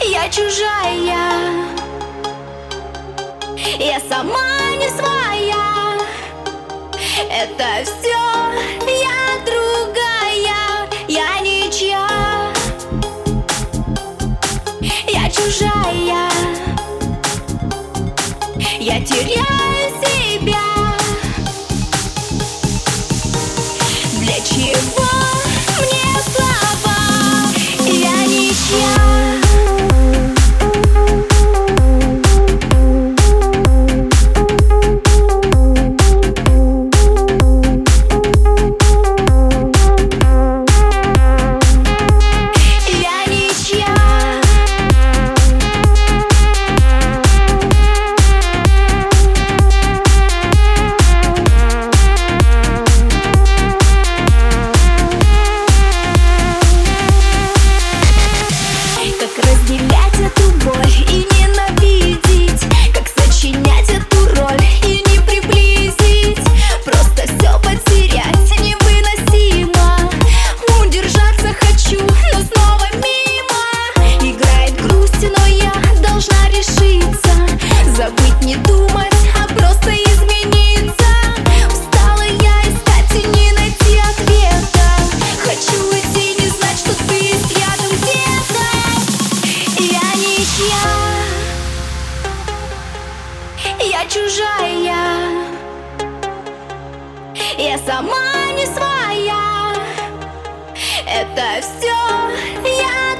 я чужая. Я сама не своя. Это все я другая. Я ничья. Я чужая. Я теряю себя. Для чего? чужая. Я сама не своя. Это все я.